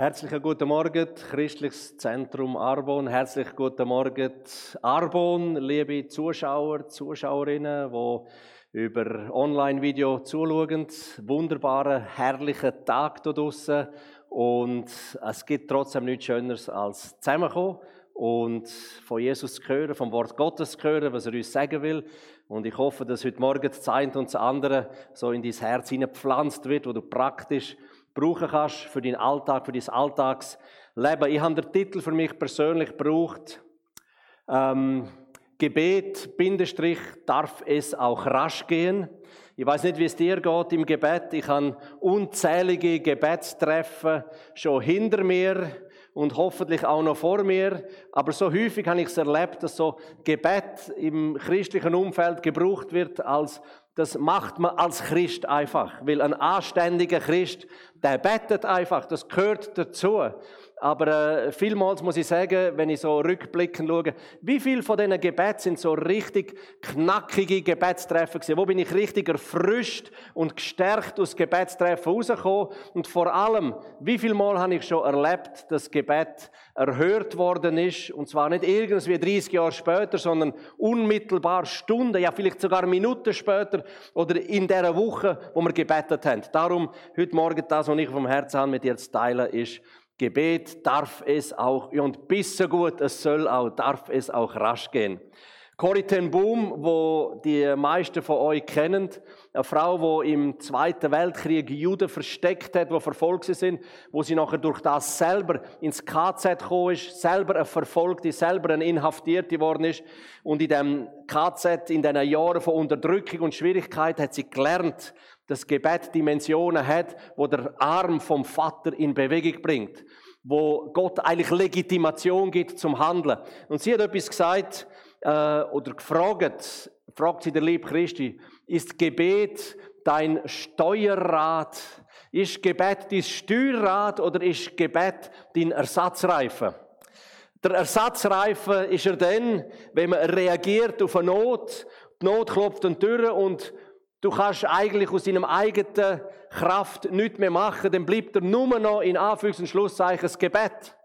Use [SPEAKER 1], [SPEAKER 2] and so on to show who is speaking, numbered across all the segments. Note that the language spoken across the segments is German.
[SPEAKER 1] Herzlichen guten Morgen, Christliches Zentrum Arbon. Herzlichen guten Morgen, Arbon, liebe Zuschauer, Zuschauerinnen, die über Online-Video zuschauen. Wunderbaren, herrlichen Tag hier draussen. Und es gibt trotzdem nichts Schöneres als zusammenkommen und von Jesus zu hören, vom Wort Gottes zu hören, was er uns sagen will. Und ich hoffe, dass heute Morgen das eine und das andere so in dein Herz hineingepflanzt wird, wo du praktisch brauchen kannst für deinen Alltag, für dein Alltagsleben. Ich habe den Titel für mich persönlich gebraucht. Ähm, Gebet, Bindestrich, darf es auch rasch gehen. Ich weiß nicht, wie es dir geht im Gebet. Ich habe unzählige Gebetstreffen schon hinter mir und hoffentlich auch noch vor mir. Aber so häufig habe ich es erlebt, dass so Gebet im christlichen Umfeld gebraucht wird als das macht man als Christ einfach, weil ein anständiger Christ, der betet einfach, das gehört dazu. Aber äh, vielmals muss ich sagen, wenn ich so rückblickend schaue, wie viel von diesen Gebeten sind so richtig knackige Gebetstreffen gewesen? Wo bin ich richtig erfrischt und gestärkt aus Gebetstreffen rausgekommen? Und vor allem, wie viel Mal habe ich schon erlebt, dass Gebet erhört worden ist? Und zwar nicht irgendwie 30 Jahre später, sondern unmittelbar Stunden, ja vielleicht sogar Minuten später oder in der Woche, wo wir gebetet haben. Darum heute Morgen das, was ich vom Herzen habe, mit dir zu teilen, ist, Gebet darf es auch, und bis so gut es soll auch, darf es auch rasch gehen. Corrie Boom, wo die meisten von euch kennen, eine Frau, die im Zweiten Weltkrieg Juden versteckt hat, die verfolgt sind, wo sie nachher durch das selber ins KZ gekommen ist, selber eine Verfolgte, selber eine Inhaftierte geworden ist. Und in dem KZ, in diesen Jahren von Unterdrückung und Schwierigkeit, hat sie gelernt, das Gebet Dimensionen hat, wo der Arm vom Vater in Bewegung bringt, wo Gott eigentlich Legitimation gibt zum Handeln. Und sie hat etwas gesagt äh, oder gefragt, fragt sie der liebe Christi, ist Gebet dein Steuerrad? Ist Gebet dein Steuerrad oder ist Gebet dein Ersatzreifen? Der Ersatzreifen ist er dann, wenn man reagiert auf eine Not, die Not klopft an die Tür und Du kannst eigentlich aus deinem eigenen Kraft nichts mehr machen, dann bleibt er nur noch in Anführungs- und Schlusszeichen das Gebet.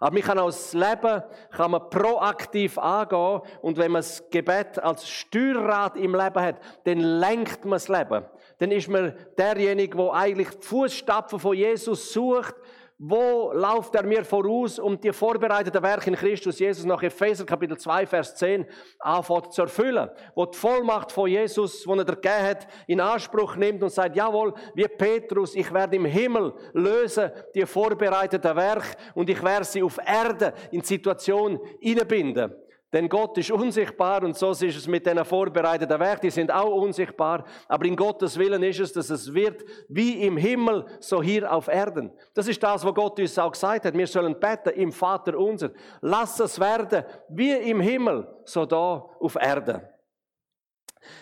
[SPEAKER 1] Aber man kann auch das Leben kann man proaktiv angehen und wenn man das Gebet als Steuerrad im Leben hat, dann lenkt man das Leben. Dann ist man derjenige, der eigentlich die Fußstapfen von Jesus sucht wo läuft er mir voraus, um die vorbereiteten Werke in Christus Jesus nach Epheser Kapitel 2, Vers 10 anfängt zu erfüllen? Wo die Vollmacht von Jesus, die er gegeben hat, in Anspruch nimmt und sagt, jawohl, wie Petrus, ich werde im Himmel lösen die vorbereiteten Werke und ich werde sie auf Erde in Situation innebinden. Denn Gott ist unsichtbar und so ist es mit den vorbereiteten Werken, die sind auch unsichtbar. Aber in Gottes Willen ist es, dass es wird wie im Himmel, so hier auf Erden. Das ist das, was Gott uns auch gesagt hat. Wir sollen beten im Vater unser. Lass es werden wie im Himmel, so da auf Erden.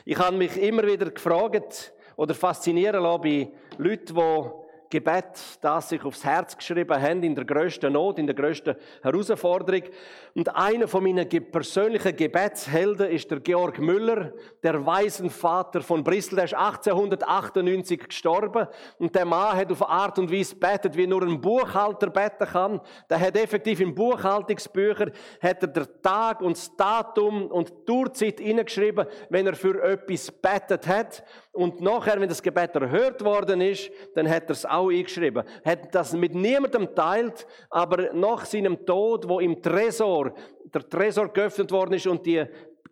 [SPEAKER 1] Ich habe mich immer wieder gefragt oder faszinieren lassen bei Leuten, die Gebet, das sich aufs Herz geschrieben haben, in der größten Not, in der größten Herausforderung. Und einer von meinen persönlichen Gebetshelden ist der Georg Müller, der Waisenvater von Bristol. Der ist 1898 gestorben. Und der Mann hat auf eine Art und Weise betet, wie nur ein Buchhalter beten kann. Der hat effektiv in Buchhaltungsbücher, hat er den Tag und das Datum und die Uhrzeit hineingeschrieben, wenn er für etwas betet hat. Und nachher, wenn das Gebet erhört worden ist, dann hat er es auch eingeschrieben. Hat das mit niemandem teilt, aber nach seinem Tod, wo im Tresor, der Tresor geöffnet worden ist und die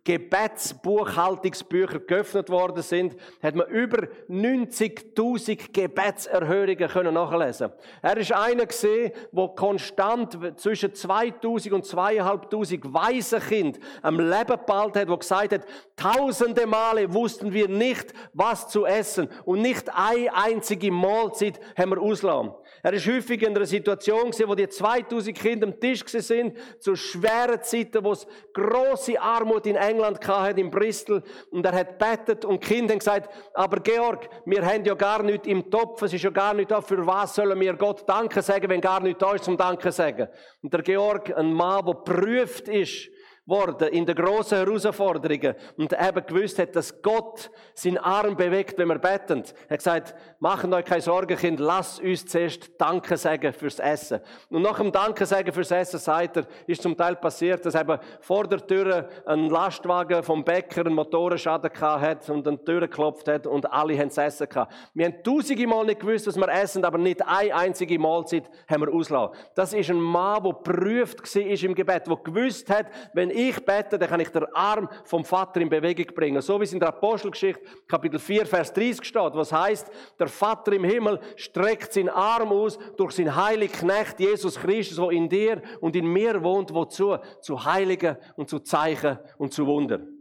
[SPEAKER 1] Gebetsbuchhaltungsbücher geöffnet worden sind, hat man über 90.000 Gebetserhörungen können nachlesen. Er ist einer gesehen, wo konstant zwischen 2.000 und 2.500 Waisenkind am Leben behalten hat, wo gesagt hat, tausende Male wussten wir nicht, was zu essen und nicht eine einzige Mahlzeit haben wir auslassen. Er ist häufig in einer Situation gewesen, wo die 2000 Kinder am Tisch sind, zu schweren Zeiten, wo es große Armut in England hatte, in Bristol. Und er hat bettet und die Kinder haben gesagt, aber Georg, wir haben ja gar nichts im Topf, es ist ja gar nicht da, für was sollen wir Gott Danke sagen, wenn gar nichts da ist zum Danke sagen. Und der Georg, ein Mann, der prüft ist, worden in den grossen Herausforderungen und eben gewusst hat, dass Gott seinen Arm bewegt, wenn wir beten. Er hat gesagt, macht euch keine Sorgen, Kind, lasst uns zuerst Danke sagen fürs Essen. Und nach dem Danke sagen fürs Essen, sagt er, ist zum Teil passiert, dass eben vor der Tür ein Lastwagen vom Bäcker einen Motorenschaden hat und die Tür geklopft hat und alle haben das Essen gehabt. Wir haben tausende Mal nicht gewusst, was wir essen, aber nicht eine einzige Mahlzeit haben wir auslassen. Das ist ein Mann, der geprüft war im Gebet, der gewusst hat, wenn ich bete, dann kann ich den Arm vom Vater in Bewegung bringen. So wie es in der Apostelgeschichte, Kapitel 4, Vers 30 steht, was heißt, der Vater im Himmel streckt seinen Arm aus durch seinen heiligen Knecht Jesus Christus, wo in dir und in mir wohnt, wozu? Zu Heiligen und zu Zeichen und zu Wundern.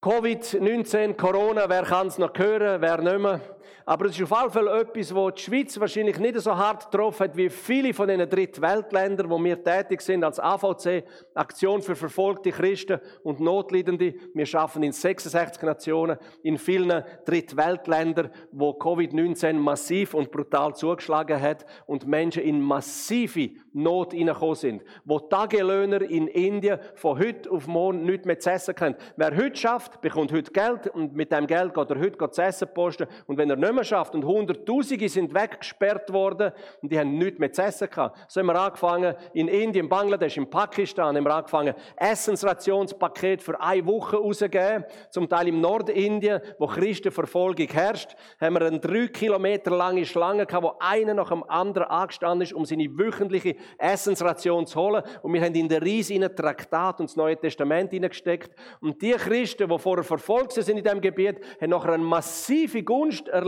[SPEAKER 1] Covid-19, Corona, wer kann es noch hören, wer nicht mehr? Aber es ist auf jeden Fall etwas, wo die Schweiz wahrscheinlich nicht so hart getroffen hat wie viele von den Drittweltländern, wo wir tätig sind als AVC, Aktion für verfolgte Christen und Notleidende. Wir schaffen in 66 Nationen, in vielen Drittweltländern, wo Covid-19 massiv und brutal zugeschlagen hat und Menschen in massive Not hineingekommen sind. Wo Tagelöhner in Indien von heute auf morgen nichts mehr zu essen können. Wer heute schafft, bekommt heute Geld und mit dem Geld geht er heute zu essen posten und wenn er schafft und Hunderttausende sind weggesperrt worden und die haben nichts mehr zu essen gehabt. So haben wir angefangen, in Indien, Bangladesch, in Pakistan, haben wir angefangen, Essensrationspaket für eine Woche rauszugeben. Zum Teil im Nordindien, wo Christenverfolgung herrscht, haben wir eine drei Kilometer lange Schlange gehabt, wo einer nach dem anderen angestanden ist, um seine wöchentliche Essensration zu holen. Und wir haben in den Ries in Traktat und das Neue Testament hineingesteckt. Und die Christen, die vorher verfolgt sind in diesem Gebiet, haben nachher eine massive Gunst erlebt.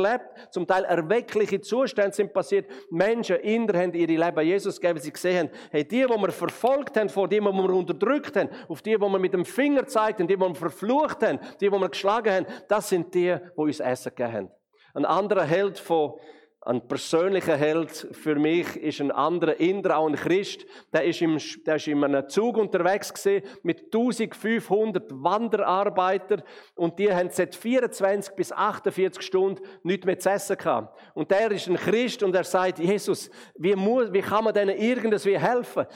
[SPEAKER 1] Zum Teil erweckliche Zustände sind passiert. Menschen, Inder haben ihre Leben Jesus gegeben, sie gesehen haben, hey, die, die wir verfolgt haben, vor die, die wir unterdrückt haben, auf die, die wir mit dem Finger zeigt haben, die, die wir verflucht haben, die, die wir geschlagen haben, das sind die, die uns Essen gegeben haben. Ein anderer Held von ein persönlicher Held für mich ist ein anderer Inder, auch ein Christ. Der ist, im, der ist in einem Zug unterwegs gewesen, mit 1500 Wanderarbeitern und die haben seit 24 bis 48 Stunden nichts mehr zu essen gehabt. Und der ist ein Christ und er sagt, Jesus, wie, muss, wie kann man denen irgendwie helfen?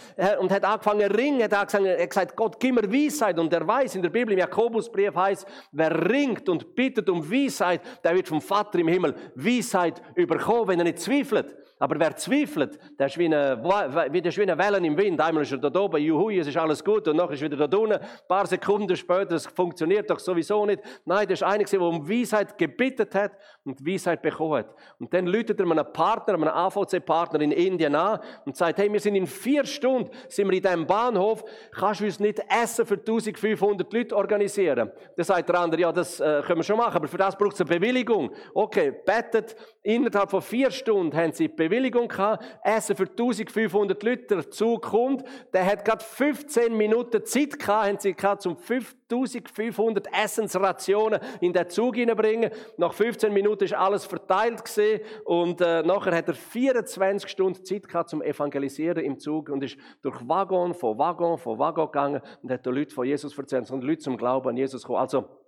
[SPEAKER 1] Und hat angefangen zu ringen, er hat gesagt, Gott, gib mir Weisheit. Und er weiß in der Bibel, im Jakobusbrief heißt, wer ringt und bittet um Weisheit, der wird vom Vater im Himmel Weisheit überkommen kommen, wenn er nicht zweifelt. Aber wer zweifelt, der ist wie eine, wie, eine Welle im Wind. Einmal ist er da oben, juhu, es ist alles gut, und nachher ist er wieder da unten. Ein paar Sekunden später, es funktioniert doch sowieso nicht. Nein, das ist einer, der um Weisheit gebittet hat und Weisheit bekommen hat. Und dann läutet er einem Partner, einem AVC-Partner in Indien an und sagt, hey, wir sind in vier Stunden, sind wir in diesem Bahnhof, kannst du uns nicht Essen für 1500 Leute organisieren? Dann sagt der andere, ja, das äh, können wir schon machen, aber für das braucht es eine Bewilligung. Okay, bettet, innerhalb von vier Stunden haben sie Bewilligung gehabt, Essen für 1500 Leute, der Zug kommt, der hat gerade 15 Minuten Zeit gehabt, haben sie gehabt, um 5500 Essensrationen in den Zug hineinbringen. Nach 15 Minuten ist alles verteilt gesehen und äh, nachher hat er 24 Stunden Zeit gehabt zum Evangelisieren im Zug und ist durch Waggon, von Waggon, von Waggon gegangen und hat den Leuten von Jesus erzählt und Leute zum Glauben an Jesus gekommen. Also,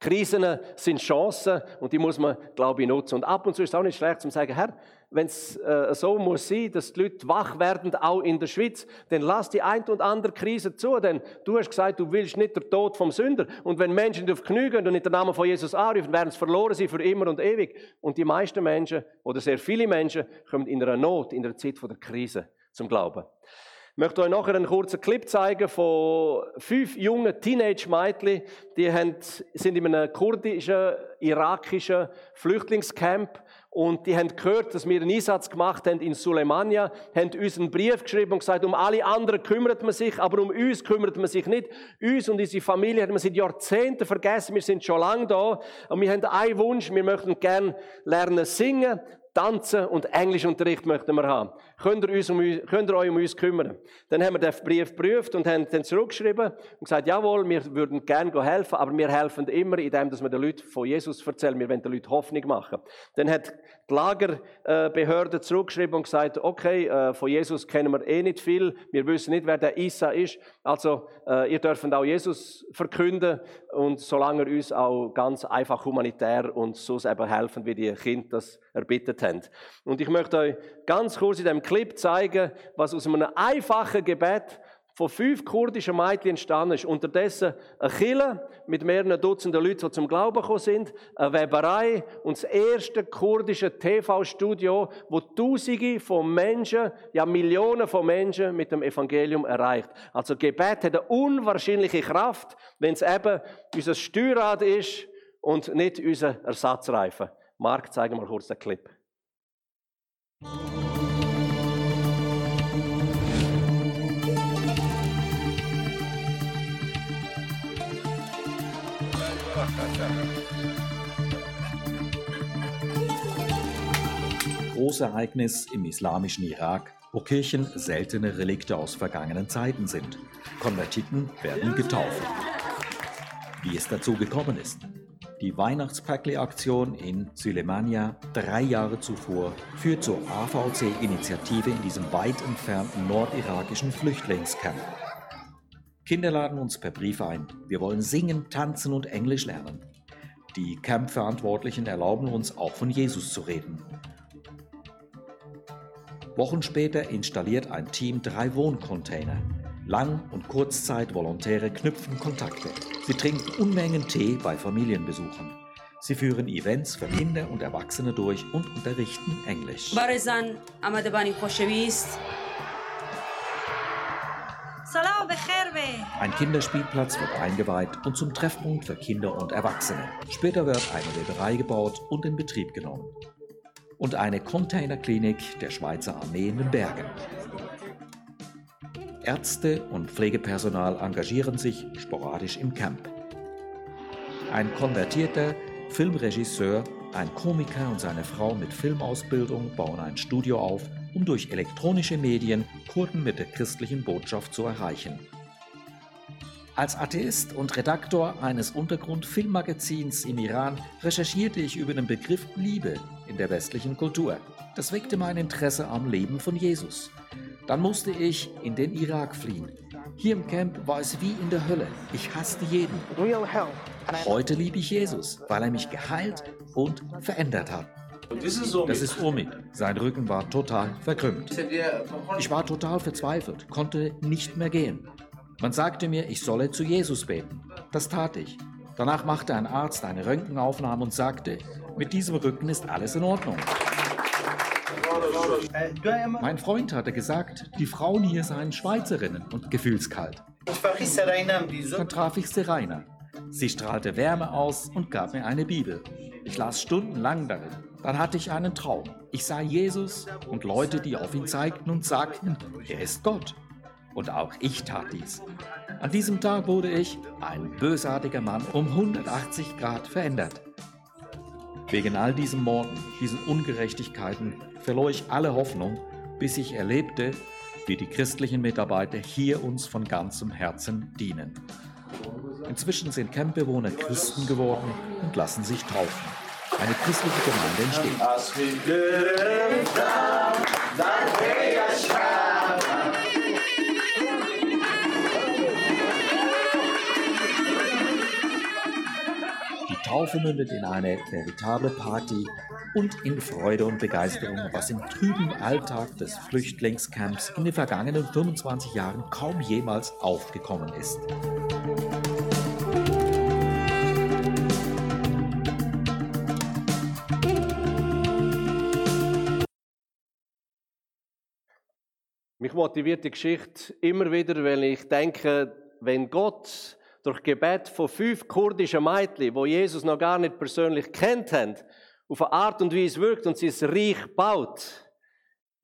[SPEAKER 1] Krisen sind Chancen und die muss man, glaube ich, nutzen. Und ab und zu ist es auch nicht schlecht zu sagen, Herr, wenn es äh, so muss sein, dass die Leute wach werden, auch in der Schweiz, dann lass die ein und andere Krise zu, denn du hast gesagt, du willst nicht der Tod vom Sünder. Und wenn Menschen nicht auf Knie gehen und in den Namen von Jesus anrufen, werden sie verloren sein für immer und ewig. Und die meisten Menschen, oder sehr viele Menschen, kommen in einer Not, in der Zeit der Krise zum Glauben. Ich möchte euch nachher einen kurzen Clip zeigen von fünf jungen Teenage-Mädchen, die haben, sind in einem kurdischen, irakischen Flüchtlingscamp. Und die haben gehört, dass wir einen Einsatz gemacht haben in Suleimania, haben uns einen Brief geschrieben und gesagt, um alle anderen kümmert man sich, aber um uns kümmert man sich nicht. Uns und unsere Familie hat man seit Jahrzehnten vergessen, wir sind schon lange da. Und wir haben einen Wunsch, wir möchten gerne lernen singen, tanzen und Englischunterricht möchten wir haben. Könnt ihr, uns um, könnt ihr euch um uns kümmern? Dann haben wir den Brief geprüft und haben dann zurückgeschrieben und gesagt, jawohl, wir würden gerne helfen, aber wir helfen immer, indem wir den Leuten von Jesus erzählen. Wir wollen den Leuten Hoffnung machen. Dann hat die Lagerbehörde zurückgeschrieben und gesagt, okay, äh, von Jesus kennen wir eh nicht viel, wir wissen nicht, wer der Isa ist, also äh, ihr dürft auch Jesus verkünden. Und solange ihr uns auch ganz einfach humanitär und so eben helfen, wie die Kinder das erbittet haben. Und ich möchte euch ganz kurz in dem Clip zeigen, was aus einem einfachen Gebet von fünf kurdischen Mädchen entstanden ist. Unterdessen eine Kille mit mehreren Dutzenden Leuten, die zum Glauben gekommen sind, eine Weberei und das erste kurdische TV-Studio, wo Tausende von Menschen, ja Millionen von Menschen mit dem Evangelium erreicht. Also Gebet hat eine unwahrscheinliche Kraft, wenn es eben unser Steuerrad ist und nicht unser Ersatzreifen. Marc, zeige mal kurz den Clip.
[SPEAKER 2] Großereignis im islamischen Irak, wo Kirchen seltene Relikte aus vergangenen Zeiten sind. Konvertiten werden getauft. Wie es dazu gekommen ist. Die Weihnachtspäckle-Aktion in Sülemania drei Jahre zuvor führt zur AVC-Initiative in diesem weit entfernten nordirakischen Flüchtlingscamp. Kinder laden uns per Brief ein. Wir wollen singen, tanzen und Englisch lernen. Die Camp-Verantwortlichen erlauben uns auch von Jesus zu reden. Wochen später installiert ein Team drei Wohncontainer. Lang- und Kurzzeit-Volontäre knüpfen Kontakte. Sie trinken Unmengen Tee bei Familienbesuchen. Sie führen Events für Kinder und Erwachsene durch und unterrichten Englisch. Ein Kinderspielplatz wird eingeweiht und zum Treffpunkt für Kinder und Erwachsene. Später wird eine Weberei gebaut und in Betrieb genommen. Und eine Containerklinik der Schweizer Armee in den Bergen. Ärzte und Pflegepersonal engagieren sich sporadisch im Camp. Ein konvertierter Filmregisseur, ein Komiker und seine Frau mit Filmausbildung bauen ein Studio auf, um durch elektronische Medien Kurden mit der christlichen Botschaft zu erreichen. Als Atheist und Redaktor eines Untergrund-Filmmagazins im Iran recherchierte ich über den Begriff Liebe in der westlichen Kultur. Das weckte mein Interesse am Leben von Jesus. Dann musste ich in den Irak fliehen. Hier im Camp war es wie in der Hölle. Ich hasste jeden. Heute liebe ich Jesus, weil er mich geheilt und verändert hat. Das ist Omid. Sein Rücken war total verkrümmt. Ich war total verzweifelt, konnte nicht mehr gehen. Man sagte mir, ich solle zu Jesus beten. Das tat ich. Danach machte ein Arzt eine Röntgenaufnahme und sagte, mit diesem Rücken ist alles in Ordnung. Mein Freund hatte gesagt, die Frauen hier seien Schweizerinnen und gefühlskalt. Dann traf ich Serena. Sie strahlte Wärme aus und gab mir eine Bibel. Ich las stundenlang darin. Dann hatte ich einen Traum. Ich sah Jesus und Leute, die auf ihn zeigten und sagten, er ist Gott. Und auch ich tat dies. An diesem Tag wurde ich, ein bösartiger Mann, um 180 Grad verändert. Wegen all diesen Morden, diesen Ungerechtigkeiten verlor ich alle Hoffnung, bis ich erlebte, wie die christlichen Mitarbeiter hier uns von ganzem Herzen dienen. Inzwischen sind Campbewohner Christen geworden und lassen sich taufen. Eine christliche Gemeinde entsteht. Die Taufe mündet in eine veritable Party und in Freude und Begeisterung, was im trüben Alltag des Flüchtlingscamps in den vergangenen 25 Jahren kaum jemals aufgekommen ist.
[SPEAKER 1] Motiviert die Geschichte immer wieder, weil ich denke, wenn Gott durch Gebet von fünf kurdischen Mädchen, wo Jesus noch gar nicht persönlich kennt haben, auf eine Art und Weise wirkt und sein Reich baut,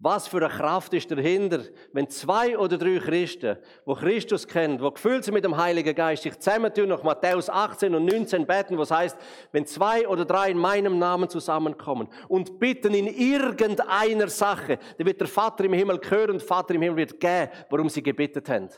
[SPEAKER 1] was für eine Kraft ist dahinter, wenn zwei oder drei Christen, wo Christus kennen, wo gefüllt sind mit dem Heiligen Geist, sich zusammentun, nach Matthäus 18 und 19 beten, was heißt, wenn zwei oder drei in meinem Namen zusammenkommen und bitten in irgendeiner Sache, dann wird der Vater im Himmel hören und der Vater im Himmel wird geben, warum sie gebetet haben.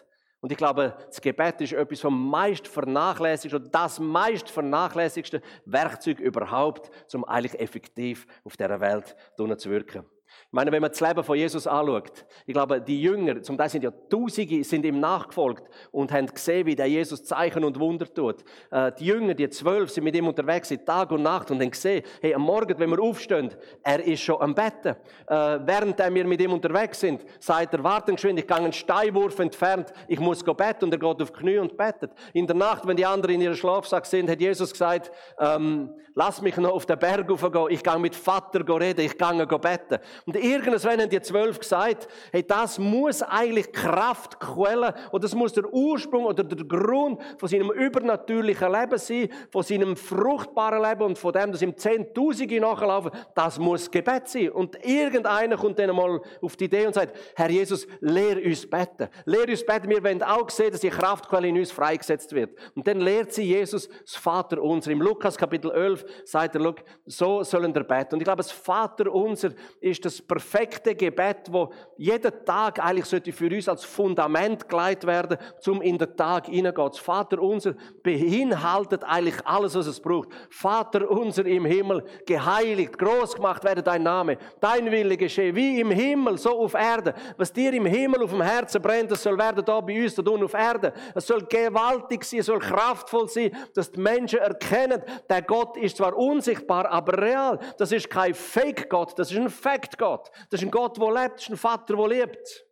[SPEAKER 1] Und ich glaube, das Gebet ist etwas vom meist vernachlässigsten und das meist vernachlässigste Werkzeug überhaupt, um eigentlich effektiv auf dieser Welt zu wirken. Ich meine, wenn man das Leben von Jesus anschaut, ich glaube, die Jünger, zum Teil sind ja Tausende, sind ihm nachgefolgt und haben gesehen, wie der Jesus Zeichen und Wunder tut. Äh, die Jünger, die zwölf, sind mit ihm unterwegs, sind Tag und Nacht und haben gesehen, hey, am Morgen, wenn wir aufstehen, er ist schon am Betten. Äh, während wir mit ihm unterwegs sind, sagt er, warten geschwind, ich gehe einen Steinwurf entfernt, ich muss go betten und er geht auf Knie und bettet. In der Nacht, wenn die anderen in ihrem Schlafsack sind, hat Jesus gesagt, ähm, lass mich noch auf den Berg raufgehen, ich gehe mit Vater reden, ich gehe betten. Und irgendwann haben die zwölf gesagt, hey, das muss eigentlich Kraftquelle oder das muss der Ursprung oder der Grund von seinem übernatürlichen Leben sein, von seinem fruchtbaren Leben und von dem, dass ihm Zehntausende nachlaufen, das muss Gebet sein. Und irgendeiner kommt dann mal auf die Idee und sagt, Herr Jesus, lehr uns beten. Lehr uns beten. Wir wollen auch sehen, dass die Kraftquelle in uns freigesetzt wird. Und dann lehrt sie Jesus das Vater unser. Im Lukas Kapitel 11 sagt er, so sollen wir beten. Und ich glaube, das Vater unser ist das perfekte Gebet, wo jeden Tag eigentlich sollte für uns als Fundament geleitet werden, zum in den Tag hineingehen. Das Vater unser beinhaltet eigentlich alles, was es braucht. Vater unser im Himmel, geheiligt, groß gemacht werde dein Name. Dein Wille geschehe, wie im Himmel, so auf Erde. Was dir im Himmel auf dem Herzen brennt, das soll werden da bei uns, da auf Erde. Es soll gewaltig sein, es soll kraftvoll sein, dass die Menschen erkennen, der Gott ist zwar unsichtbar, aber real. Das ist kein Fake-Gott, das ist ein Gott. Das ist ein Gott, der lebt, das ist ein Vater, der lebt.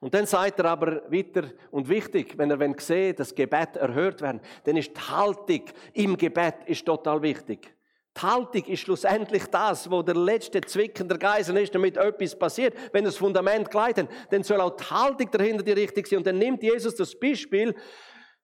[SPEAKER 1] Und dann sagt er aber weiter und wichtig, wenn er sieht, dass Gebet erhört werden, dann ist die Haltung im Gebet ist total wichtig. Die Haltung ist schlussendlich das, wo der letzte Zwicken der Geisel ist, damit etwas passiert. Wenn das Fundament gleitet, dann soll auch die Haltung dahinter die richtig sein. Und dann nimmt Jesus das Beispiel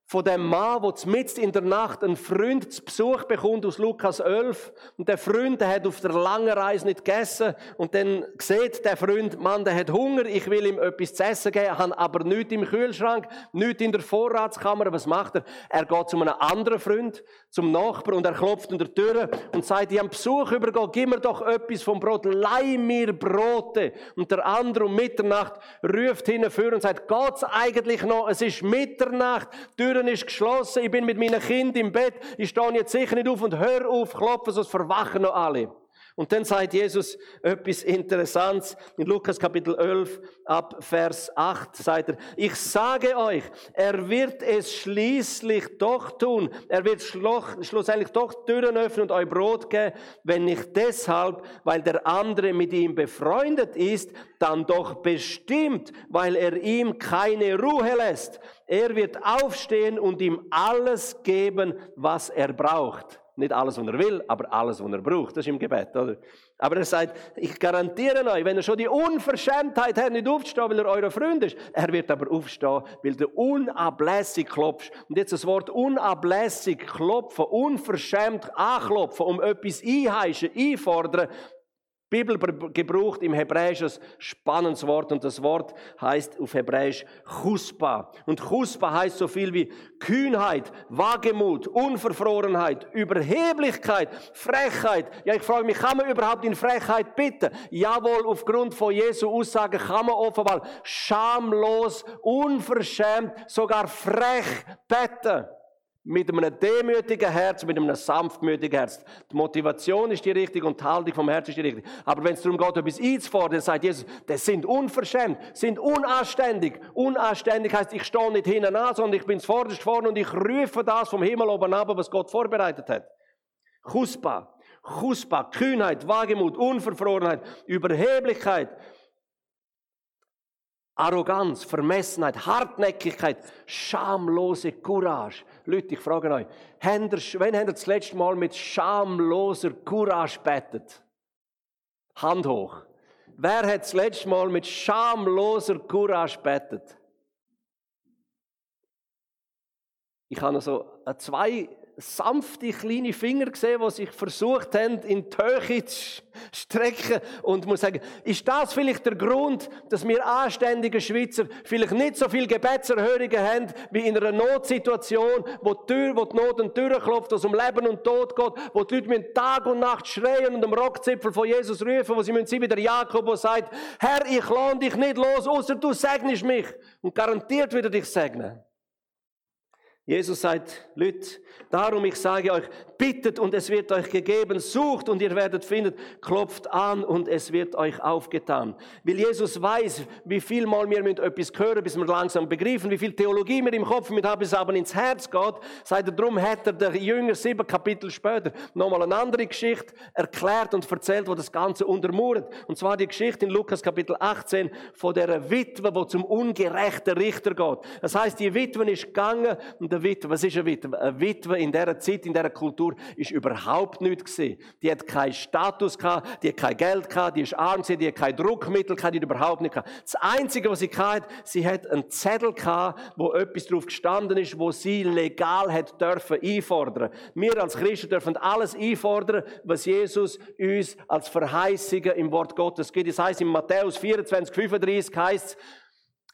[SPEAKER 1] von dem Mann, der mitten in der Nacht einen Freund zu Besuch bekommt aus Lukas 11. Und der Freund, der hat auf der langen Reise nicht gegessen. Und dann sieht der Freund, Mann, der hat Hunger, ich will ihm etwas zu essen geben, hat aber nichts im Kühlschrank, nichts in der Vorratskammer. Was macht er? Er geht zu einem anderen Freund, zum Nachbar, und er klopft an der Tür und sagt, ich habe Besuch übergehen, gib mir doch etwas vom Brot, leih mir Brote. Und der andere um Mitternacht ruft hinführen und sagt, geht's eigentlich noch? Es ist Mitternacht, die Türen ist geschlossen, ich bin mit meinem Kind im Bett, ich stehe jetzt sicher nicht auf und hör auf, klopfen, sonst verwachen noch alle. Und dann sagt Jesus etwas Interessantes. In Lukas Kapitel 11 ab Vers 8 sagt er, ich sage euch, er wird es schließlich doch tun. Er wird schlussendlich doch Türen öffnen und euch Brot geben, wenn nicht deshalb, weil der andere mit ihm befreundet ist, dann doch bestimmt, weil er ihm keine Ruhe lässt. Er wird aufstehen und ihm alles geben, was er braucht. Nicht alles, was er will, aber alles, was er braucht. Das ist im Gebet, oder? Aber er sagt, ich garantiere euch, wenn er schon die Unverschämtheit hat, nicht aufstehen, weil er euer Freund ist, er wird aber aufstehen, weil du unablässig klopfst. Und jetzt das Wort unablässig klopfen, unverschämt anklopfen, um etwas einheischen, einfordern, Bibel gebraucht im Hebräisch ein spannendes Wort und das Wort heißt auf Hebräisch Chuspa. Und Chuspa heißt so viel wie Kühnheit, Wagemut, Unverfrorenheit, Überheblichkeit, Frechheit. Ja, ich frage mich, kann man überhaupt in Frechheit bitten? Jawohl, aufgrund von Jesu Aussagen kann man offenbar schamlos, unverschämt, sogar frech beten. Mit einem demütigen Herz, mit einem sanftmütigen Herz. Die Motivation ist die richtige und die Haltung vom Herzen ist die richtige. Aber wenn es darum geht, etwas einzufordern, sagt Jesus, das sind unverschämt, sind unanständig. Unanständig heißt, ich stehe nicht hinten an, sondern ich bin zuvorderst vorne und ich rufe das vom Himmel oben ab, was Gott vorbereitet hat. Chuspa, Chuspa, Kühnheit, Wagemut, Unverfrorenheit, Überheblichkeit, Arroganz, Vermessenheit, Hartnäckigkeit, schamlose Courage. Leute, ich frage euch, wann habt ihr das letzte Mal mit schamloser Courage betet? Hand hoch. Wer hat das letzte Mal mit schamloser Courage betet? Ich habe also zwei sanfte kleine Finger gesehen, die sich versucht haben, in die Höhe zu strecken. Und muss sagen, ist das vielleicht der Grund, dass wir anständige Schweizer vielleicht nicht so viel Gebetserhörungen haben, wie in einer Notsituation, wo die, Tür, wo die Not an die Tür klopft, wo es um Leben und Tod geht, wo die Leute mit Tag und Nacht schreien und am Rockzipfel von Jesus rufen, wo sie müssen sein wie der Jakob, der sagt, Herr, ich lade dich nicht los, außer du segnest mich. Und garantiert wird er dich segnen. Jesus sagt, Leute, darum ich sage euch, bittet und es wird euch gegeben, sucht und ihr werdet finden, klopft an und es wird euch aufgetan. Weil Jesus weiß, wie viel mal wir mit etwas hören, bis wir langsam begreifen, wie viel Theologie wir im Kopf mit haben, bis es aber ins Herz geht. Seid ihr drum hat er der Jünger sieben Kapitel später nochmal eine andere Geschichte erklärt und erzählt, wo das Ganze untermauert. Und zwar die Geschichte in Lukas Kapitel 18 von der Witwe, wo zum ungerechten Richter geht. Das heißt, die Witwe ist gegangen und der Witwe, was ist eine Witwe? Eine Witwe in dieser Zeit, in dieser Kultur, ist überhaupt nichts gesehen. Die hat keinen Status gehabt, die hat kein Geld gehabt, die ist arm gewesen, die hat kein Druckmittel gehabt, die hat überhaupt nicht gehabt. Das Einzige, was sie hatte, sie hat einen Zettel gehabt, wo etwas drauf gestanden ist, wo sie legal hat dürfen einfordern. Wir als Christen dürfen alles einfordern, was Jesus uns als Verheißungen im Wort Gottes gibt. Das heißt in Matthäus 24, 35 heißt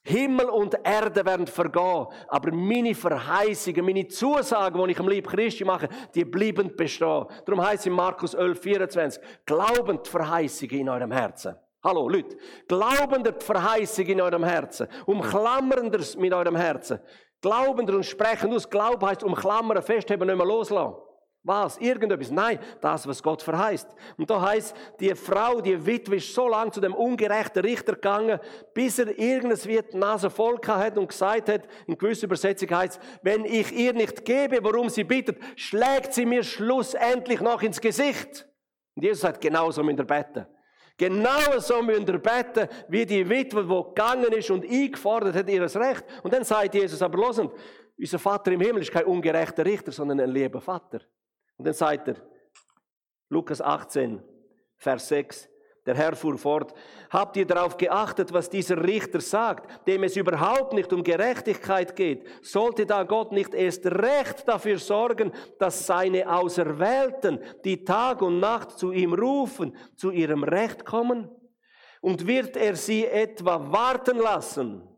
[SPEAKER 1] Himmel und Erde werden vergehen, aber meine Verheißungen, meine Zusagen, die ich am Lieb Christi mache, die bleiben bestehen. Darum heißt es in Markus 11, 24, glaubend Verheißungen in eurem Herzen. Hallo, Leute. Glaubender die Verheißung in eurem Herzen. Umklammernder mit eurem Herzen. Glaubender und sprechend aus. Glauben heißt umklammern, festheben, nicht mehr loslassen. Was? Irgendetwas? Nein, das, was Gott verheißt. Und da heißt, die Frau, die Witwe, ist so lange zu dem ungerechten Richter gegangen, bis er irgendwas wie die Nase voll hat und gesagt hat, in gewisser Übersetzung heißt wenn ich ihr nicht gebe, worum sie bittet, schlägt sie mir schlussendlich noch ins Gesicht. Und Jesus sagt, genauso müsst ihr beten. Genau so müsst ihr beten, wie die Witwe, die gegangen ist und eingefordert hat, ihr Recht. Und dann sagt Jesus aber, losend, unser Vater im Himmel ist kein ungerechter Richter, sondern ein lieber Vater. Und dann sagt er, Lukas 18, Vers 6, der Herr fuhr fort, habt ihr darauf geachtet, was dieser Richter sagt, dem es überhaupt nicht um Gerechtigkeit geht? Sollte da Gott nicht erst recht dafür sorgen, dass seine Auserwählten, die Tag und Nacht zu ihm rufen, zu ihrem Recht kommen? Und wird er sie etwa warten lassen?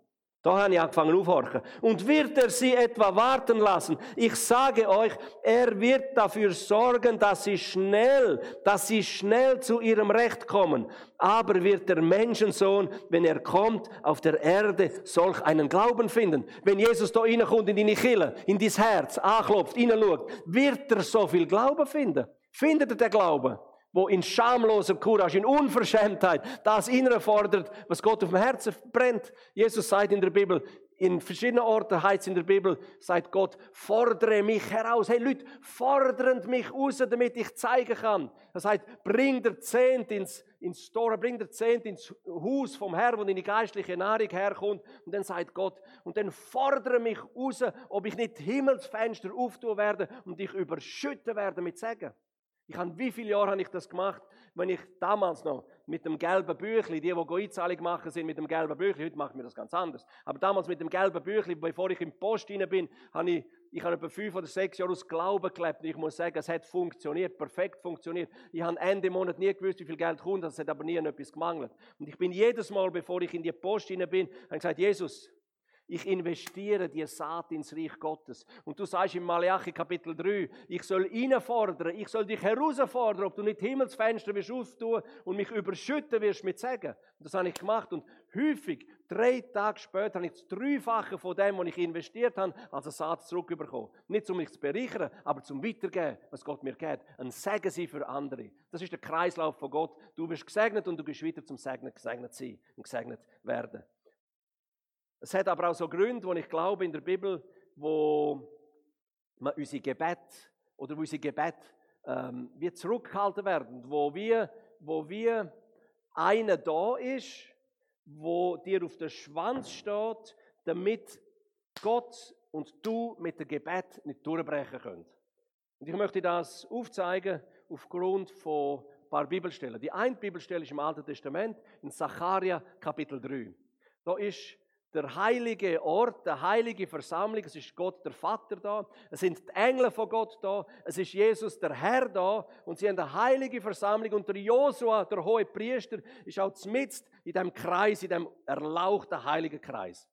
[SPEAKER 1] Da habe ich angefangen aufhorchen. Und wird er sie etwa warten lassen? Ich sage euch, er wird dafür sorgen, dass sie schnell, dass sie schnell zu ihrem Recht kommen. Aber wird der Menschensohn, wenn er kommt, auf der Erde solch einen Glauben finden? Wenn Jesus da reinkommt in deine Kille, in dein Herz, anklopft, hineinschaut, wird er so viel Glauben finden? Findet er den Glauben? Wo in schamloser Courage, in Unverschämtheit das Innere fordert, was Gott auf dem Herzen brennt. Jesus sagt in der Bibel, in verschiedenen Orten heißt es in der Bibel, sagt Gott, fordere mich heraus. Hey Leute, fordernd mich raus, damit ich zeigen kann. Das heißt, bring der Zehnt ins, ins Store, bring der Zehnt ins Haus vom Herrn, wo deine geistliche Nahrung herkommt. Und dann sagt Gott, und dann fordere mich raus, ob ich nicht Himmelsfenster auftun werde und dich überschütten werde mit Segen. Ich habe, wie viele Jahre habe ich das gemacht, wenn ich damals noch mit dem gelben Büchli, die, die Einzahlung machen, sind mit dem gelben Büchli, heute machen wir das ganz anders. Aber damals mit dem gelben Büchli, bevor ich im Post rein bin, habe ich, ich habe etwa fünf oder sechs Jahre aus Glauben gelebt. Und ich muss sagen, es hat funktioniert, perfekt funktioniert. Ich habe Ende Monat nie gewusst, wie viel Geld kommt, es hat aber nie an etwas gemangelt. Und ich bin jedes Mal, bevor ich in die Post rein bin, habe gesagt, Jesus, ich investiere die Saat ins Reich Gottes. Und du sagst im Malachi Kapitel 3, ich soll ihn fordern, ich soll dich herausfordern, ob du nicht Himmelsfenster wirst auftun und mich überschütten wirst mit Segen. Und das habe ich gemacht. Und häufig, drei Tage später, habe ich das Dreifache von dem, was ich investiert habe, als Saat zurückbekommen. Nicht um mich zu bereichern, aber zum Weitergeben, was Gott mir gibt. Ein Segen sein für andere. Das ist der Kreislauf von Gott. Du wirst gesegnet und du gehst wieder zum Segnen, gesegnet sein und gesegnet werden. Es hat aber auch so Gründe, wo ich glaube in der Bibel, wo man unsere Gebet oder wo unsere Gebet ähm, wie zurückgehalten werden, wo wir, wo wir einer da ist, wo dir auf der Schwanz steht, damit Gott und du mit dem Gebet nicht durchbrechen könnt. Und ich möchte das aufzeigen aufgrund von ein paar Bibelstellen. Die eine Bibelstelle ist im Alten Testament, in Zacharia Kapitel 3. Da ist der heilige Ort, der heilige Versammlung. Es ist Gott der Vater da. Es sind die Engel von Gott da. Es ist Jesus der Herr da. Und sie haben eine heilige Versammlung. Und der Josua, der hohe Priester, ist auch zmitzt in dem Kreis, in dem erlauchten heiligen Kreis.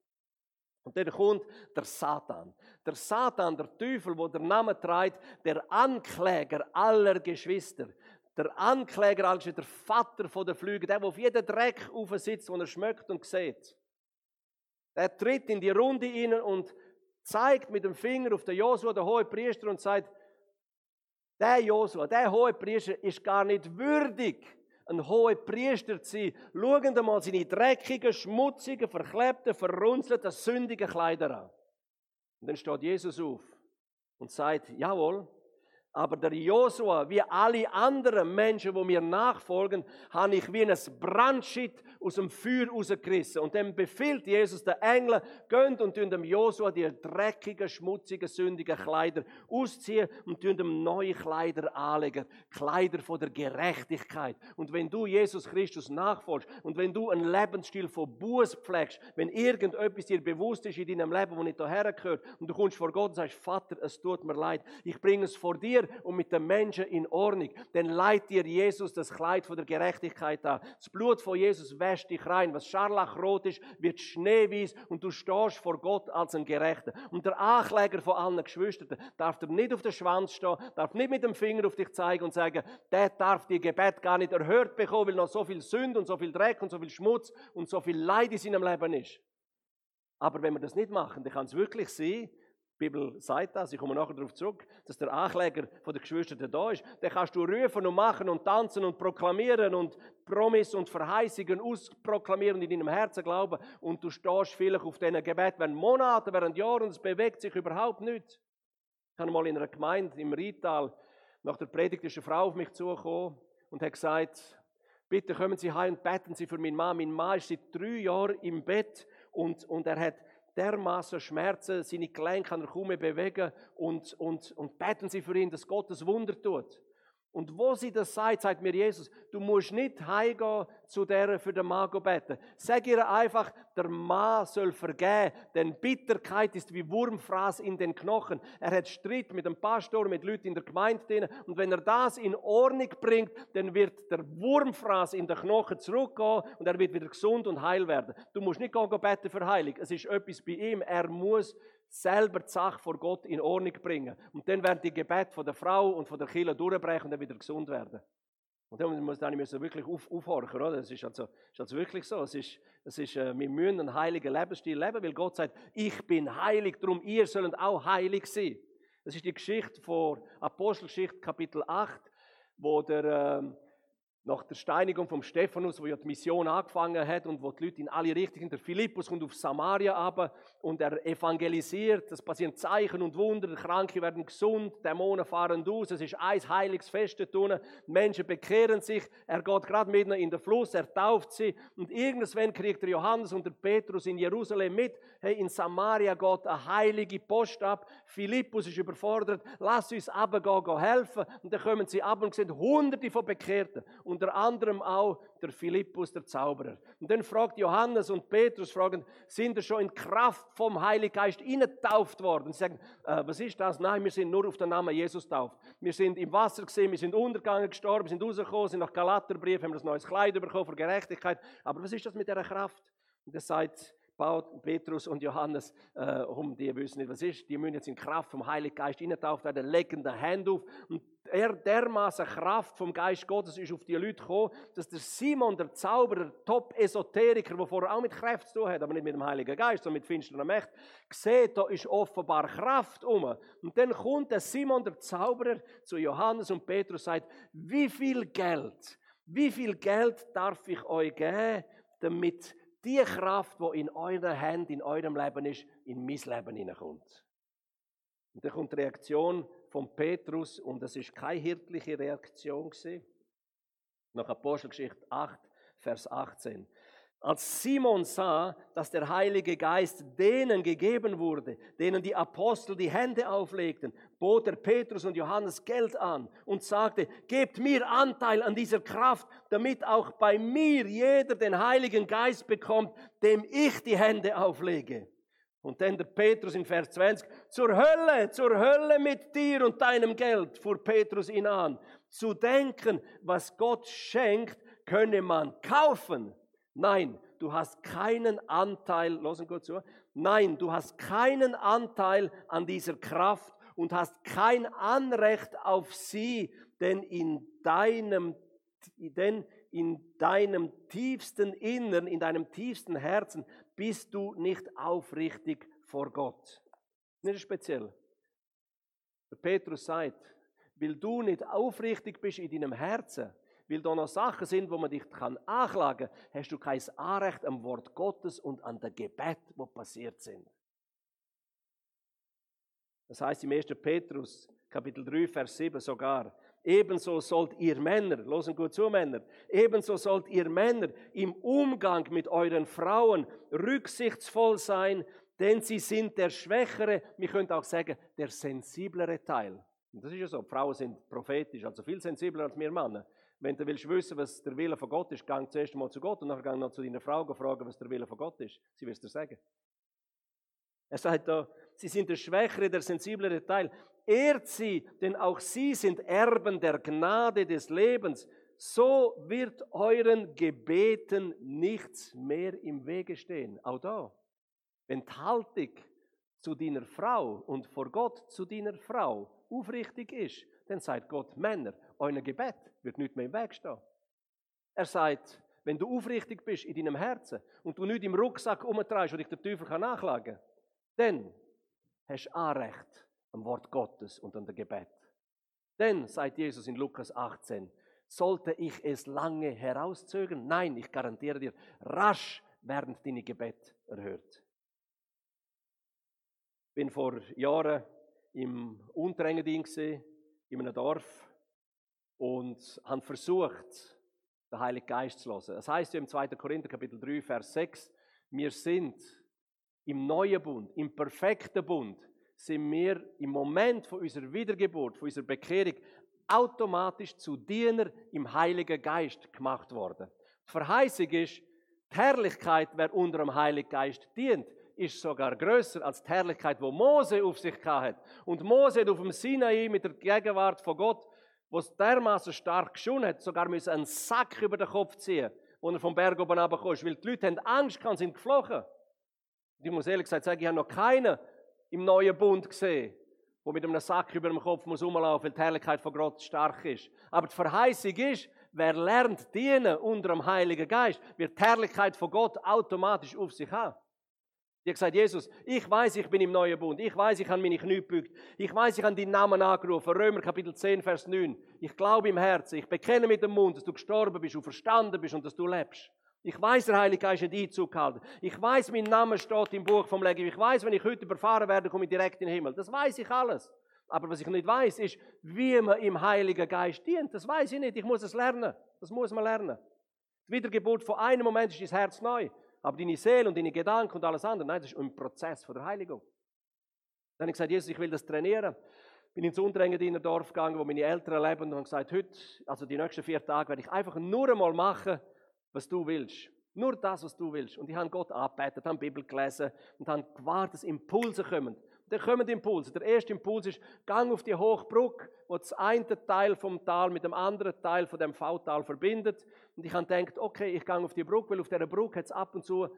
[SPEAKER 1] Und dann kommt der Satan. Der Satan, der Teufel, wo der Name trägt, der Ankläger aller Geschwister. Der Ankläger, also der Vater der Flüge, der, der auf jeden Dreck aufsitzt, den er schmeckt und sieht. Er tritt in die Runde rein und zeigt mit dem Finger auf den Josua, der hohe Priester, und sagt, Der Josua, der hohe Priester, ist gar nicht würdig, ein hoher Priester zu sein. Schauen Sie mal seine dreckigen, schmutzigen, verklebten, verrunzelten, sündigen Kleider an. Und dann steht Jesus auf und sagt, jawohl, aber der Josua, wie alle anderen Menschen, die mir nachfolgen, habe ich wie ein Brandschild aus dem Feuer rausgerissen. Und dann befiehlt Jesus den Engeln, gönnt und tun dem Josua die dreckigen, schmutzigen, sündigen Kleider ausziehen und tun dem neue Kleider anlegen. Kleider von der Gerechtigkeit. Und wenn du Jesus Christus nachfolgst und wenn du einen Lebensstil von Buß pflegst, wenn irgendetwas dir bewusst ist in deinem Leben, wo nicht daher gehört, und du kommst vor Gott und sagst, Vater, es tut mir leid, ich bringe es vor dir und mit den Menschen in Ordnung, dann leiht dir Jesus das Kleid von der Gerechtigkeit an. Das Blut von Jesus wäscht dich rein. Was scharlachrot ist, wird schneeweiß und du stehst vor Gott als ein Gerechter. Und der Ankläger von allen Geschwistern darf dir nicht auf den Schwanz stehen, darf nicht mit dem Finger auf dich zeigen und sagen, der darf die Gebet gar nicht erhört bekommen, weil noch so viel Sünde und so viel Dreck und so viel Schmutz und so viel Leid in seinem Leben ist. Aber wenn wir das nicht machen, dann kann es wirklich sein, die Bibel sagt das, ich komme nachher darauf zurück, dass der Ankläger von der Geschwister da ist. Den kannst du rufen und machen und tanzen und proklamieren und Promis und Verheißungen ausproklamieren und in deinem Herzen glauben und du stehst vielleicht auf diesen Gebet während Monate, während Jahren und es bewegt sich überhaupt nichts. Ich habe mal in einer Gemeinde im Rital nach der Predigt ist eine Frau auf mich zugekommen und hat gesagt, bitte kommen Sie heim und beten Sie für meinen Mann. Mein Mann ist seit drei Jahren im Bett und, und er hat dermaßen Schmerzen, seine Gelenke kann er kaum mehr bewegen und, und, und beten Sie für ihn, dass Gott das Wunder tut. Und wo sie das sagt, sagt mir Jesus, du musst nicht heimgehen zu der für den Mann beten. Sag ihr einfach, der Mann soll vergehen, denn Bitterkeit ist wie Wurmfraß in den Knochen. Er hat Streit mit dem Pastor, mit Leuten in der Gemeinde drin. Und wenn er das in Ordnung bringt, dann wird der Wurmfraß in den Knochen zurückgehen und er wird wieder gesund und heil werden. Du musst nicht gehen beten für Heilung. Es ist etwas bei ihm. Er muss selber die Sache vor Gott in Ordnung bringen. Und dann werden die Gebete von der Frau und von der Kille durchbrechen und dann wieder gesund werden. Und dann muss dann müssen wirklich auf, aufhorchen, oder? Das ist also, ist also wirklich so. Es ist, es ist, äh, wir müssen einen heiligen Lebensstil leben, weil Gott sagt, ich bin heilig, darum ihr sollt auch heilig sein. Das ist die Geschichte von Apostelgeschichte Kapitel 8, wo der, äh, nach der Steinigung vom Stephanus, wo ja die Mission angefangen hat und wo die Leute in alle Richtungen, der Philippus kommt auf Samaria aber und er evangelisiert, es passieren Zeichen und Wunder, die Kranke werden gesund, Dämonen fahren aus, es ist ein heiliges Fest tun, Menschen bekehren sich, er geht gerade mitten in den Fluss, er tauft sie. Und irgendwann kriegt der Johannes und der Petrus in Jerusalem mit, hey, in Samaria geht eine heilige Post ab, Philippus ist überfordert, lass uns runtergehen, helfen. Und dann kommen sie ab und sehen hunderte von Bekehrten unter anderem auch der Philippus, der Zauberer. Und dann fragt Johannes und Petrus, fragen, sind wir schon in Kraft vom Heiligen Geist getauft worden? Sie sagen, äh, was ist das? Nein, wir sind nur auf den Namen Jesus tauft. Wir sind im Wasser gesehen, wir sind untergegangen, gestorben, sind rausgekommen, sind nach Galaterbrief, haben das neues Kleid bekommen für Gerechtigkeit. Aber was ist das mit der Kraft? Und er sagt, Petrus und Johannes, äh, um die wissen nicht, was ist, die müssen jetzt in Kraft vom Heiligen Geist hineintauft werden, legen die Hände auf und er dermaßen Kraft vom Geist Gottes ist auf die Leute gekommen, dass der Simon, der Zauberer, Top-Esoteriker, der vorher auch mit Kräften zu tun hat, aber nicht mit dem Heiligen Geist, sondern mit finsterer Macht, sieht, da ist offenbar Kraft um. Und dann kommt der Simon, der Zauberer, zu Johannes und Petrus und sagt, wie viel Geld, wie viel Geld darf ich euch geben, damit die Kraft, die in eurer Hand, in eurem Leben ist, in mein Leben hineinkommt. Und dann kommt die Reaktion von Petrus und das ist keine hirtliche Reaktion gewesen. Nach Apostelgeschichte 8, Vers 18. Als Simon sah, dass der Heilige Geist denen gegeben wurde, denen die Apostel die Hände auflegten, bot er Petrus und Johannes Geld an und sagte, gebt mir Anteil an dieser Kraft, damit auch bei mir jeder den Heiligen Geist bekommt, dem ich die Hände auflege. Und dann der Petrus in Vers 20, zur Hölle, zur Hölle mit dir und deinem Geld, fuhr Petrus ihn an. Zu denken, was Gott schenkt, könne man kaufen Nein, du hast keinen Anteil, losen gut zu, nein, du hast keinen Anteil an dieser Kraft und hast kein Anrecht auf sie, denn in deinem, denn in deinem tiefsten Innern, in deinem tiefsten Herzen bist du nicht aufrichtig vor Gott. Nicht speziell. Der Petrus sagt, weil du nicht aufrichtig bist in deinem Herzen, weil da noch Sachen sind, wo man dich kann anklagen kann, hast du kein Anrecht am Wort Gottes und an der Gebet, wo passiert sind. Das heißt im 1. Petrus, Kapitel 3, Vers 7 sogar, ebenso sollt ihr Männer, losen gut zu Männer, ebenso sollt ihr Männer im Umgang mit euren Frauen rücksichtsvoll sein, denn sie sind der schwächere, wir können auch sagen, der sensiblere Teil. Und das ist ja so, Frauen sind prophetisch, also viel sensibler als wir Männer. Wenn du willst wissen, was der Wille von Gott ist, gang zuerst mal zu Gott und dann gang noch zu deiner Frau fragen, was der Wille von Gott ist. Sie wirst dir sagen. Er sagt da, sie sind der schwächere, der sensiblere Teil. Ehrt sie, denn auch sie sind Erben der Gnade des Lebens. So wird euren Gebeten nichts mehr im Wege stehen. Auch da. Enthaltig zu deiner Frau und vor Gott zu deiner Frau aufrichtig ist, dann sagt Gott, Männer, euer Gebet wird nicht mehr im Weg stehen. Er sagt, wenn du aufrichtig bist in deinem Herzen und du nicht im Rucksack umtreibst, wo dich der Teufel nachschlagen kann, dann hast du Anrecht am Wort Gottes und an der Gebet. Denn, sagt Jesus in Lukas 18, sollte ich es lange herauszögern? Nein, ich garantiere dir, rasch werden deine Gebet erhört. Ich bin vor Jahren im Unterengadin in einem Dorf und habe versucht, den Heiligen Geist zu hören. Das heißt im 2. Korinther Kapitel 3, Vers 6, wir sind im neuen Bund, im perfekten Bund, sind wir im Moment von unserer Wiedergeburt, von unserer Bekehrung automatisch zu Diener im Heiligen Geist gemacht worden. Die Verheißung ist, die Herrlichkeit, wer unter dem Heiligen Geist dient, ist sogar größer als die Herrlichkeit, wo Mose auf sich hatte. Und Mose hat auf dem Sinai mit der Gegenwart von Gott, wo es dermaßen stark geschonen hat, sogar müssen einen Sack über den Kopf ziehen, wo er vom Berg oben runterkam, weil die Leute haben Angst gehabt, sind geflogen. Und ich muss ehrlich gesagt sagen, ich habe noch keinen im neuen Bund gesehen, wo mit einem Sack über dem Kopf muss rumlaufen, weil die Herrlichkeit von Gott stark ist. Aber die Verheißung ist, wer lernt dienen unter dem Heiligen Geist, wird die Herrlichkeit von Gott automatisch auf sich haben. Die hat gesagt, Jesus, ich weiß, ich bin im neuen Bund. Ich weiß, ich habe meine Knie gebückt. Ich weiß, ich habe deinen Namen angerufen. Römer Kapitel 10, Vers 9. Ich glaube im Herzen. Ich bekenne mit dem Mund, dass du gestorben bist und verstanden bist und dass du lebst. Ich weiß, der Heilige Geist hat Einzug gehalten. Ich weiß, mein Name steht im Buch vom Leben. Ich weiß, wenn ich heute überfahren werde, komme ich direkt in den Himmel. Das weiß ich alles. Aber was ich nicht weiß, ist, wie man im Heiligen Geist dient. Das weiß ich nicht. Ich muss es lernen. Das muss man lernen. Die Wiedergeburt von einem Moment ist dein Herz neu. Aber deine Seele und deine Gedanken und alles andere, nein, das ist ein Prozess von der Heiligung. Dann habe ich gesagt, Jesus, ich will das trainieren. Bin ins Unterengadiner Dorf gegangen, wo meine Eltern leben und habe gesagt, heute, also die nächsten vier Tage, werde ich einfach nur einmal machen, was du willst. Nur das, was du willst. Und ich habe Gott angebetet, habe Bibel gelesen und habe gewartet, dass Impulse kommen. Dann kommen Impulse. Der erste Impuls ist, gang auf die Hochbrücke, wo das eine Teil vom Tal mit dem anderen Teil von dem V-Tal verbindet. Und ich habe gedacht, okay, ich gehe auf die Brücke, weil auf dieser Brücke hat es ab und zu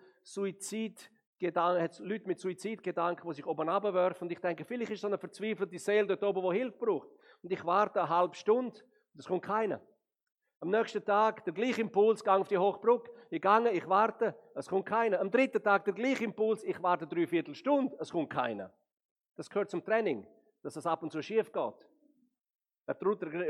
[SPEAKER 1] hat Leute mit Suizidgedanken, die sich oben runterwerfen. Und ich denke, vielleicht ist so eine verzweifelte Seele dort oben, die Hilfe braucht. Und ich warte eine halbe Stunde und es kommt keiner. Am nächsten Tag der gleiche Impuls, gehe auf die Hochbrücke, ich gehe, ich warte, es kommt keiner. Am dritten Tag der gleiche Impuls, ich warte drei Viertelstunde, es kommt keiner. Das gehört zum Training, dass es ab und zu schief geht. Der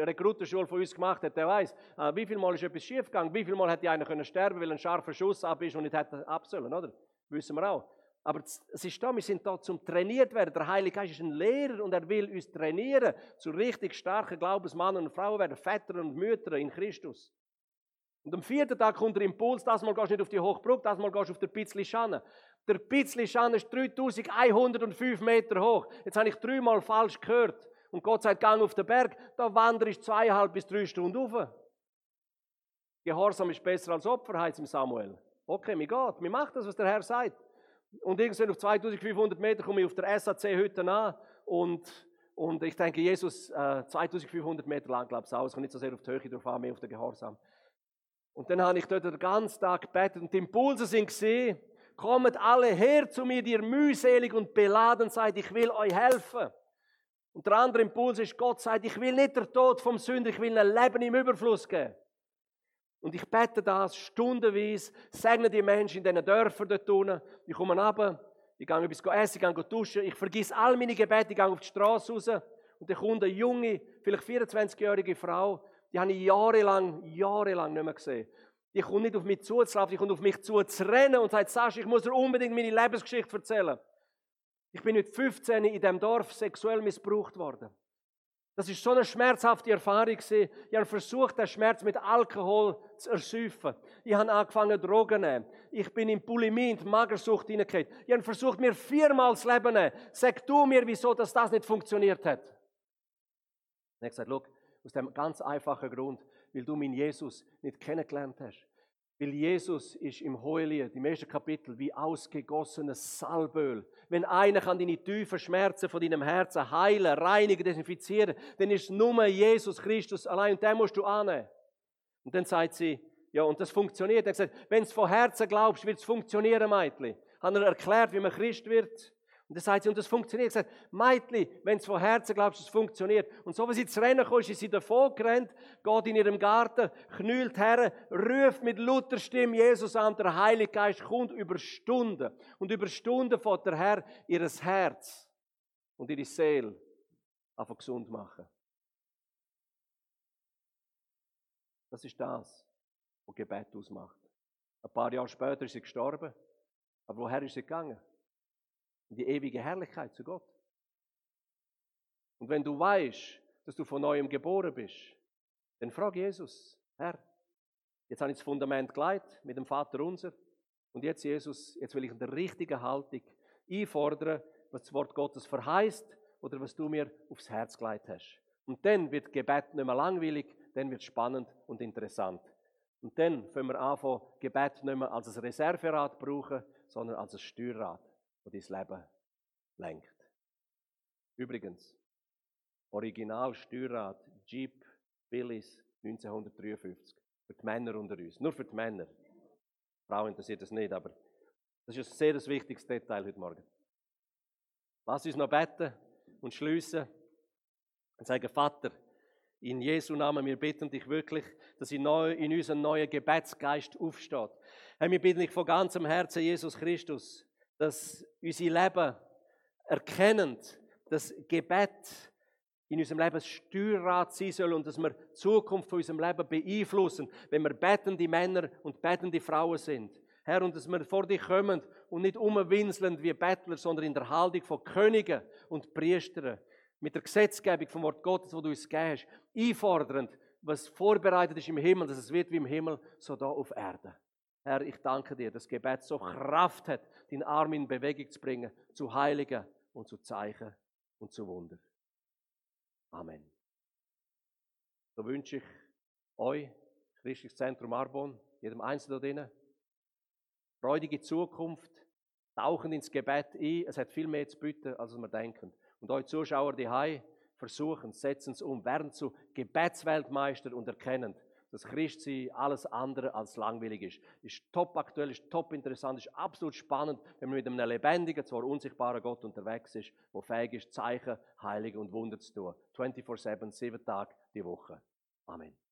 [SPEAKER 1] Rekrutenschule von uns gemacht hat, der weiß, äh, wie viel Mal ist etwas schief gegangen, wie viel Mal hätte einer können sterben, weil ein scharfer Schuss ab ist und nicht hätte ab sollen, oder? Wissen wir auch. Aber es ist da, wir sind da zum trainiert werden. Der Heilige Geist ist ein Lehrer und er will uns trainieren, zu richtig starken Glaubensmannen und Frauen werden, Väter und Mütter in Christus. Und am vierten Tag kommt der Impuls, das Mal gehst du nicht auf die Hochbrücke, das Mal gehst du auf der Pitzli Schanne. Der Schanne ist 3105 Meter hoch. Jetzt habe ich dreimal falsch gehört. Und Gott sagt, gang auf den Berg, da wandere ich zweieinhalb bis drei Stunden rauf. Gehorsam ist besser als Opfer, heißt im Samuel. Okay, mir geht, mir macht das, was der Herr sagt. Und irgendwann auf 2500 Meter komme ich auf der SAC-Hütte an und, und ich denke, Jesus, äh, 2500 Meter lang, glaube ich, auch. Es kommt nicht so sehr auf die Höhe drauf an, mehr auf den Gehorsam. Und dann habe ich dort den ganzen Tag gebetet und die Impulse sind gesehen, kommt alle her zu mir, die ihr mühselig und beladen seid, ich will euch helfen. Und der andere Impuls ist, Gott sagt, ich will nicht der Tod vom Sünder, ich will ein Leben im Überfluss geben. Und ich bete das stundenweise, segne die Menschen in diesen Dörfern dort unten. Ich komme runter, ich gehe etwas essen, ich gehe duschen, ich vergesse all meine Gebete, ich gehe auf die Straße raus Und dann kommt eine junge, vielleicht 24-jährige Frau, die habe ich jahrelang, jahrelang nicht mehr gesehen. Die kommt nicht auf mich zuzulaufen, die kommt auf mich zu zu rennen und sagt, Sascha, ich muss dir unbedingt meine Lebensgeschichte erzählen. Ich bin mit 15 in diesem Dorf sexuell missbraucht worden. Das ist so eine schmerzhafte Erfahrung. Ich habe versucht, den Schmerz mit Alkohol zu ersäufen. Ich habe angefangen, Drogen zu nehmen. Ich bin in Bulimie, in die Magersucht hineingekommen. Ich habe versucht, mir viermal das Leben zu nehmen. Sag du mir, wieso das nicht funktioniert hat. Und er hat gesagt, aus dem ganz einfachen Grund, weil du meinen Jesus nicht kennengelernt hast. Weil Jesus ist im Hohelied, im ersten Kapitel, wie ausgegossenes Salböl. Wenn einer kann deine tiefen Schmerzen von deinem Herzen heilen, reinigen, desinfizieren, dann ist es nur Jesus Christus allein und den musst du annehmen. Und dann sagt sie, ja, und das funktioniert. Er hat gesagt, wenn du von Herzen glaubst, wird es funktionieren, Meitli. Hat er erklärt, wie man Christ wird. Und dann sagt sie, und das funktioniert. Er hat gesagt, Meitli, wenn du von Herzen glaubst, es funktioniert. Und so, wie sie zu Rennen kam, ist sie davon gerannt, geht in ihrem Garten, knüllt her, ruft mit lauter Stimme Jesus an, der Heilige Geist kommt über Stunden. Und über Stunden fährt der Herr ihr Herz und ihre Seele einfach gesund machen. Das ist das, was Gebet ausmacht. Ein paar Jahre später ist sie gestorben. Aber woher ist sie gegangen? In die ewige Herrlichkeit zu Gott. Und wenn du weißt, dass du von neuem geboren bist, dann frag Jesus, Herr, jetzt habe ich das Fundament geleitet mit dem Vater unser und jetzt Jesus, jetzt will ich in der richtigen Haltung einfordern, was das Wort Gottes verheißt oder was du mir aufs Herz geleitet hast. Und dann wird Gebet nicht mehr langweilig, dann wird spannend und interessant. Und dann können wir anfangen, Gebet nicht mehr als ein Reserverad brauchen, sondern als ein Steuerrad das dein Leben lenkt. Übrigens, Original Steuerrad Jeep Billis 1953. Für die Männer unter uns. Nur für die Männer. Frauen interessiert das nicht, aber das ist ein sehr wichtiges Detail heute Morgen. Lass uns noch beten und schließen und sagen, Vater, in Jesu Namen, wir bitten dich wirklich, dass in, neu, in unseren neuen Gebetsgeist aufsteht. Herr, wir bitten dich von ganzem Herzen, Jesus Christus, dass unser Leben erkennend, dass Gebet in unserem Leben Steuerrad sein soll und dass wir die Zukunft von unserem Leben beeinflussen, wenn wir betende Männer und betende Frauen sind. Herr, und dass wir vor dich kommen und nicht umwinseln wie Bettler, sondern in der Haltung von Königen und Priestern, mit der Gesetzgebung vom Wort Gottes, wo du uns gegeben hast, einfordernd, was vorbereitet ist im Himmel, dass es wird wie im Himmel, so da auf Erde. Herr, ich danke dir, dass Gebet so Kraft hat, den Arm in Bewegung zu bringen, zu Heiligen und zu Zeichen und zu Wunder. Amen. So wünsche ich euch, Christliches Zentrum Arbon, jedem Einzelnen da drinnen, freudige Zukunft, tauchen ins Gebet ein. Es hat viel mehr zu bieten, als wir denken. Und euch Zuschauer, die versuchen, setzen es um, werden zu Gebetsweltmeister und erkennen, dass Christsein alles andere als langweilig ist. Ist top aktuell, ist top interessant, ist absolut spannend, wenn man mit einem lebendigen, zwar unsichtbaren Gott unterwegs ist, der fähig ist, Zeichen, Heilige und Wunder zu tun. 24-7, sieben Tage die Woche. Amen.